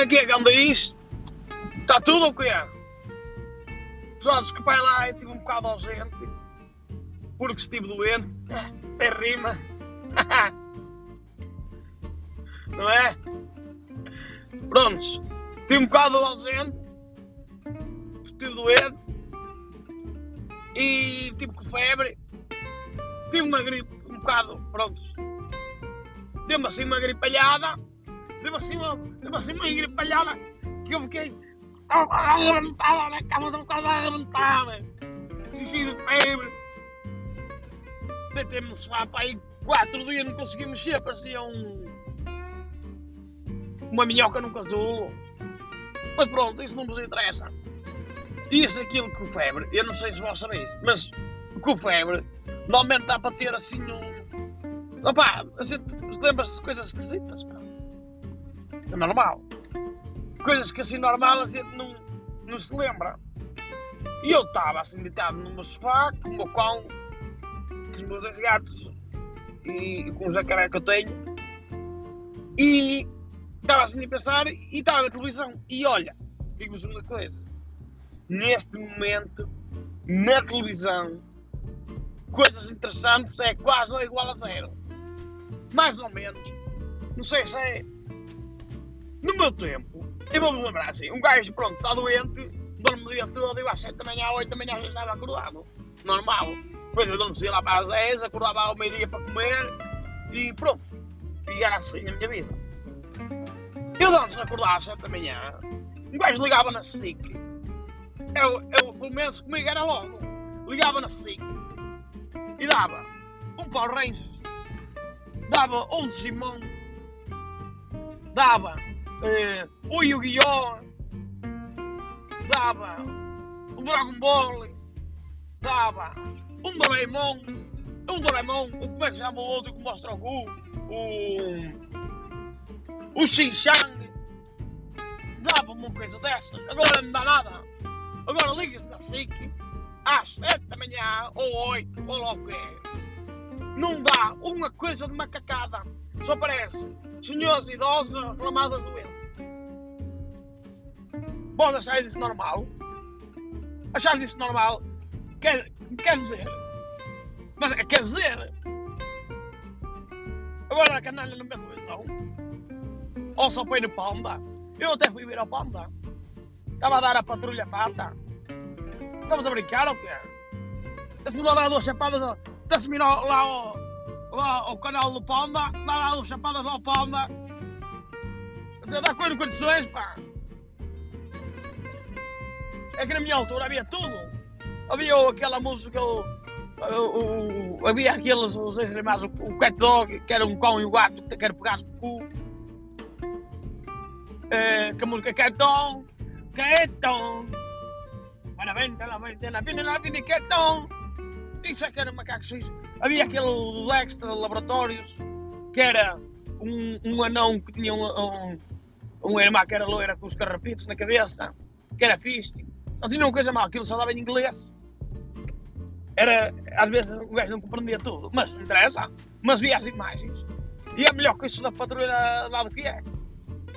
Como é que é que? Está tudo ou quê? Jorge que vai lá e estive um bocado ausente porque estive doente. Tem rima. Não é? Prontos. Estive um bocado ausente. Estive doente. E estive com febre. Tive uma gripe um bocado. Prontos. Deu-me assim uma gripalhada. Deu-me assim uma, deu assim uma gripalhada que eu fiquei. Quase a arrebentar cama, estava quase a arrebentar. Xixi de febre. Deitei-me no sofá para aí quatro dias, não consegui mexer, parecia um. uma minhoca num casulo. Mas pronto, isso não nos interessa. Isso, aquilo com febre, eu não sei se vós sabeis, mas com febre, normalmente dá para ter assim um. Opá, a gente lembra-se de coisas esquisitas, pá. Normal. Coisas que assim normal a gente não, não se lembra. E eu estava assim deitado no meu sofá, com o meu cão, com os meus dois gatos e com o jacaré que eu tenho. E estava assim a pensar e estava na televisão. E olha, digo-vos uma coisa. Neste momento, na televisão, coisas interessantes é quase ou igual a zero. Mais ou menos. Não sei se é. No meu tempo, eu vou-me lembrar assim: um gajo, pronto, está doente, dorme o dia todo, eu às 7 da manhã, às 8 da manhã já estava acordado. Normal. Depois eu adormecia lá para as 10, acordava ao meio-dia para comer e pronto. E era assim a minha vida. Eu antes de acordar às 7 da manhã, um gajo ligava na SIC. Eu, eu, pelo menos comigo era logo. Ligava na SIC e dava um Power Rangers, dava um Simão, dava eh, o Yu-Gi-Oh! dava o Dragon Ball, dava um Doraemon, um Doraemon, o- como é que chama o outro que mostra o Gu? O. O Xinxiang. Dava uma coisa dessa, agora não dá nada. Agora liga-se na SIC às 7 da manhã, ou 8, ou logo que é. Não dá uma coisa de macacada. Só parece senhores idosos a doenças. Vós achais isso normal? Achais isso normal? Quer, quer dizer. Mas, quer dizer. Agora a canalha não vê televisão. Ou só põe no Panda. Eu até fui ver ao Panda. Estava a dar a patrulha pata. Estamos a brincar ou quê? Esse me dar duas chapadas. Desce-me lá, ao, lá ao canal do Panda. Dá lá duas chapadas ao Panda. Quer dizer, dá coisa condições, pá. É que na minha altura havia tudo. Havia o- aquela música, o, o- o- havia aqueles, os animais, o, o cat dog, que era um cão e um gato que quer pegar por cu. Eh, que a música cat dog, cat dog. Para la venta, la venta, cat dog. Isso é que era macacos suíços. Havia aquele do Laboratórios, que era um, um anão que tinha um, um, um irmão que era loira com os carrapitos na cabeça, que era fixe. Não tinha uma coisa mal, aquilo só dava em inglês. Era, às vezes o gajo não compreendia tudo, mas não interessa. Mas via as imagens. E é melhor que isso da patrulha lá do que é.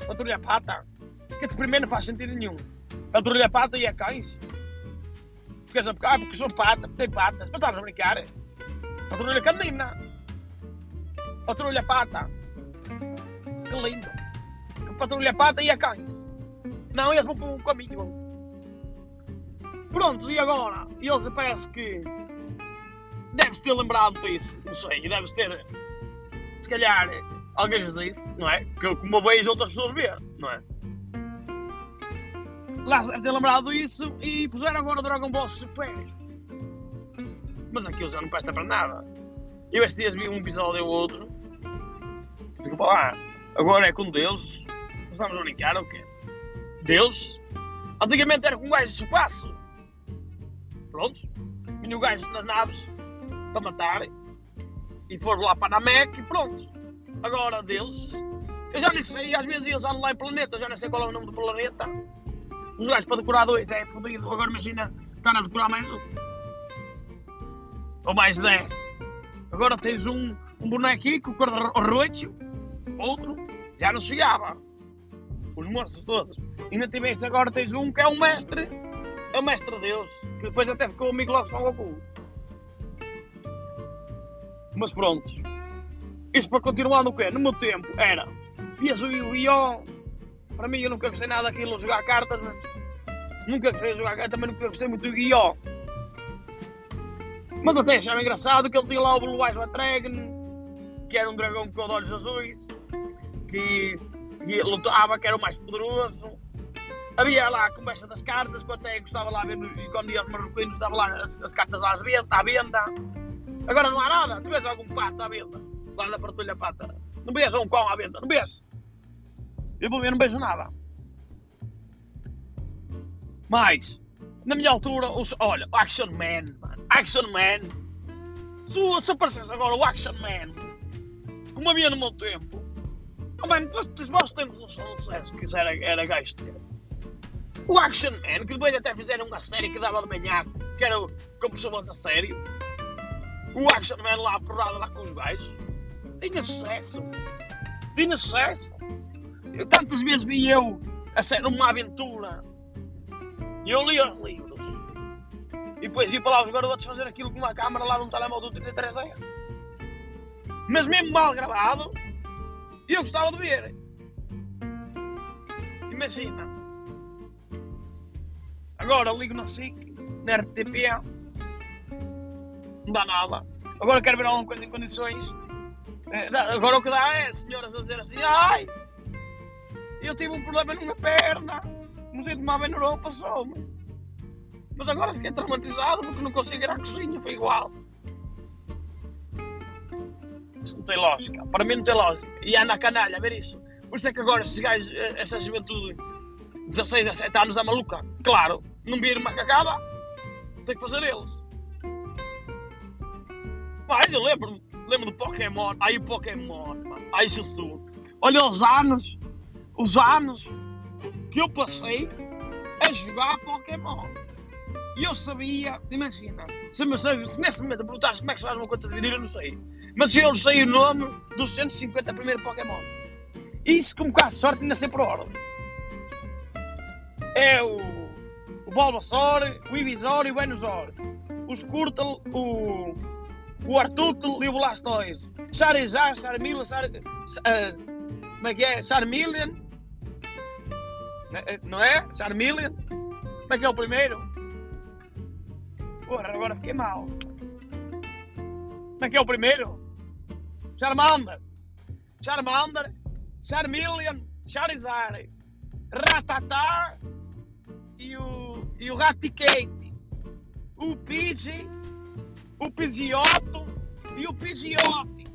Patrulha pata. Que de primeiro não faz sentido nenhum. Patrulha pata e é cães. Porque, ah, porque são patas, tem patas. Mas estás a brincar. Patrulha canina. Patrulha pata. Que lindo. Patrulha pata e é cães. Não, eles vão para um caminho. vão. Pronto, e agora? Eles parece que. Deves ter lembrado disso. Não sei, deves ter. Se calhar alguém lhes disse, não é? Que como vejo outras pessoas ver, não é? Lá deve ter lembrado disso e puseram agora Dragon Ball Super. Mas aquilo já não presta para nada. Eu estes dias vi um episódio ou outro. Desculpa lá. Agora é com Deus. Estamos a brincar ou quê? Deus? Antigamente era com um gajo de espaço. Prontos. Vinha o gajo nas naves para matar. E foram lá para a Namek e pronto. Agora Deus. Eu já nem sei, às vezes eles andam lá em planeta, já nem sei qual é o nome do planeta. Os gajos para decorar dois é fodido. Agora imagina estar a decorar mais um. Ou mais dez. Agora tens um, um bonequinho com cor de roxo, outro, já não chegava. os monstros todos. Ainda tiveste agora tens um que é um mestre, é o mestre Deus, que depois até ficou de Son Goku. Mas pronto. Isso para continuar no quê? No meu tempo era. Vias o Yu-Gi-Oh! Para mim eu nunca gostei nada daquilo, jogar cartas, mas nunca gostei de jogar cartas, também nunca gostei muito do Yu-Gi-Oh! Mas até achava engraçado que ele tinha lá o Eyes Dragon, que era um dragão com olhos azuis, que, que lutava, que era o mais poderoso. Havia lá a conversa das cartas, que eu até gostava lá ver, e quando ia aos marroquinos, dava lá as, as cartas lá à venda. Agora não há nada, tu vês algum pato à venda, lá na partilha pata. Não vês um cão à venda, não vês? Eu vou ver, não vejo nada. Mas, na minha altura, os, olha, Action Man, mano. Action Man. Se, se aparecesse agora o Action Man, como havia no meu tempo, oh, mano, nós, temos um sucesso que isso era, era gajo ter. O Action Man, que depois até fizeram uma série que dava de manhã, que era com pessoas a sério. O Action Man lá porrada lá com os gajos. Tinha sucesso. Tinha sucesso. Eu, tantas vezes vi eu a ser uma aventura. E eu li os livros. E depois vi para lá os garotos fazer aquilo com uma câmera lá num telemóvel do 3310. Mas mesmo mal gravado, eu gostava de ver. Imagina. Agora ligo na SIC, na RTP, não dá nada. Agora quero ver alguma coisa em condições. É, agora o que dá é senhoras a dizer assim: ai, eu tive um problema numa perna, não sei tomar no Europa, passou-me. Mas agora fiquei traumatizado porque não consigo ir à cozinha, foi igual. Isso não tem lógica, para mim não tem lógica. E há na canalha, a ver isso. Por isso é que agora esses gajos, eh, essa juventude, 16, 17 anos, é maluca. Claro, não vir uma cagada, tem que fazer eles. Mas eu lembro, lembro do Pokémon, aí o Pokémon, mano, aí Jesus. Olha os anos, os anos que eu passei a jogar Pokémon. E eu sabia, imagina, se, me, se nesse momento me perguntasse como é que se faz uma conta de dividir, eu não sei. Mas eu sei o nome dos 150 primeiros Pokémon. Isso, com um bocado de sorte, ainda sei por ordem. É o, o Bulbasaur, o Ivysaur e o Venusaur. O Squirtle, o, o Artuttle e o Blastoise. Charizard, Charmeleon, Char, uh, como é que é? Charmeleon, não é? Charmeleon. Como é que é o primeiro? Porra, agora fiquei mal. Como é que é o primeiro? Charmander. Charmander. Charmeleon. Charizard. Ratatá. E o, e o Raticate. O Pidgey. O Pidgeotto. E o Pidgeotti.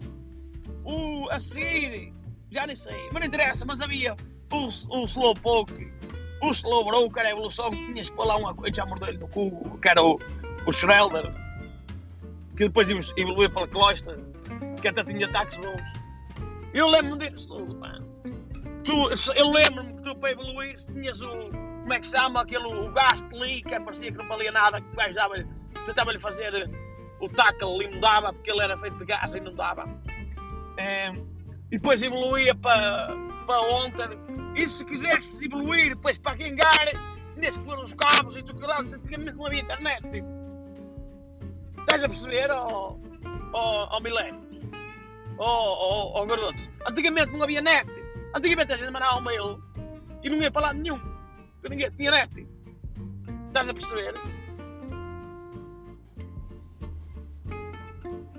O Assiri. Já nem sei. Mas não interessa, mas havia o, o Slowpoke. O Slowbro, era a evolução que tinhas pôr lá uma coisa, já mordeu-lhe no cu, que era o, o Shredder, que depois evoluiu para a Cloyster, que até tinha ataques bons. Eu lembro-me disso tudo. Tu, eu lembro-me que tu para evoluir tinhas o. Como é que se chama? Aquele o Gastly, que parecia que não valia nada, que o gajo tentava-lhe fazer o tackle e não dava, porque ele era feito de gás e não dava. É, e depois evoluía para, para Onter. E se quisesse evoluir depois para Gengar, tinhas que pôr os cabos e tu cuidado, antigamente não havia internet. Tipo. Estás a perceber, ó oh, oh, oh? Ó oh, oh, garotos? Antigamente não havia net. Antigamente a gente mandava um mail e não ia para lado nenhum. Porque ninguém tinha net. Estás a perceber?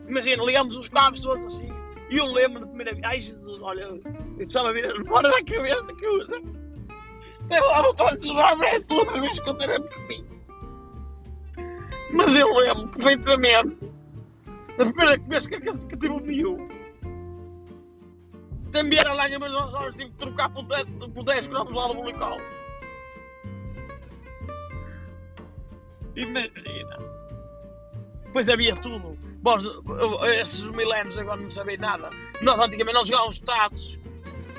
Imagina, ligamos os cabos todos assim. E eu lembro da primeira vez. Ai Jesus, olha, eu estava a vir fora da cabeça que usa. Até lá não estou a desjogar toda vez que eu tenho pequenino. Mas eu lembro perfeitamente da primeira vez que, que, que tive o Miu. Também era lá, mas nós, nós tive que trocar por 10, por 10 gramas lá do bulical. Imagina. Depois havia tudo. Vós, esses milénios agora não sabem nada. Nós antigamente nós jogávamos tazos.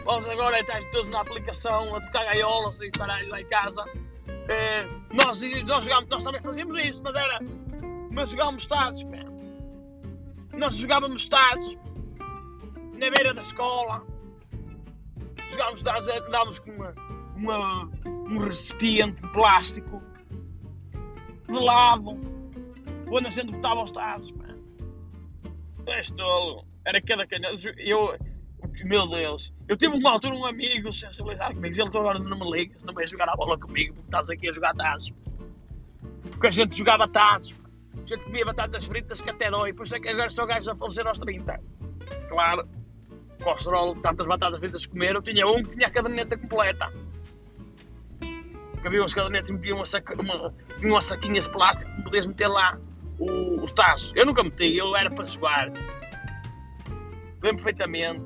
Vós agora estás todos na aplicação a tocar gaiolas e caralho lá em casa. É, nós, nós, jogámos, nós também fazíamos isso, mas era. Mas jogávamos tazos, pá. Nós jogávamos tazos na beira da escola. Jogávamos tazos, andávamos com uma, uma, um recipiente de plástico de lado, onde a gente botava os tazos. És tolo. Era cada canhão. Eu, meu Deus, eu tive uma altura um amigo sensibilizado comigo. Ele agora não me liga, não vai jogar a bola comigo porque estás aqui a jogar tazos. Porque a gente jogava tazos, a gente comia batatas fritas que até dói. Por isso é que agora só gajos a falecer aos 30. Claro, colesterol, tantas batatas fritas comer. Eu tinha um que tinha a caderneta completa. Que havia uns cadernetes e metiam uma, saca, uma, umas saquinhas de plástico que podias meter lá o, os tazos. Eu nunca meti, eu era para jogar. Lembro perfeitamente.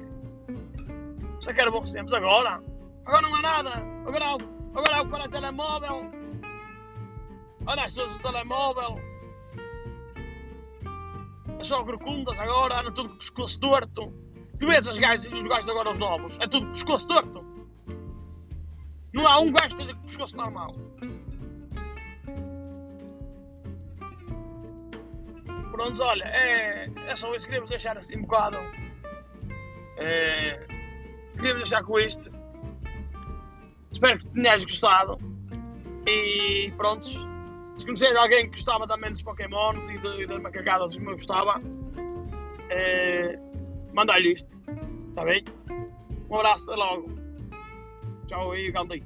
Só que era bons tempos. Agora, agora não há nada. Agora, agora há para o telemóvel. Olha as pessoas do telemóvel. É só agora, anda tudo com o pescoço torto. Tu vês as gajas e os gajos agora, os novos, é tudo pescoço torto. Não há um gajo que esteja com o pescoço normal. Prontos, olha, é, é só isso. Queríamos deixar assim um bocado. É, queríamos deixar com isto. Espero que tenhas gostado. E pronto. Se conheces alguém que gostava também dos Pokémons e, de, e das macacadas como eu gostava, é, manda-lhe isto. Está bem? Um abraço, até logo. Tchau aí, Gandhi.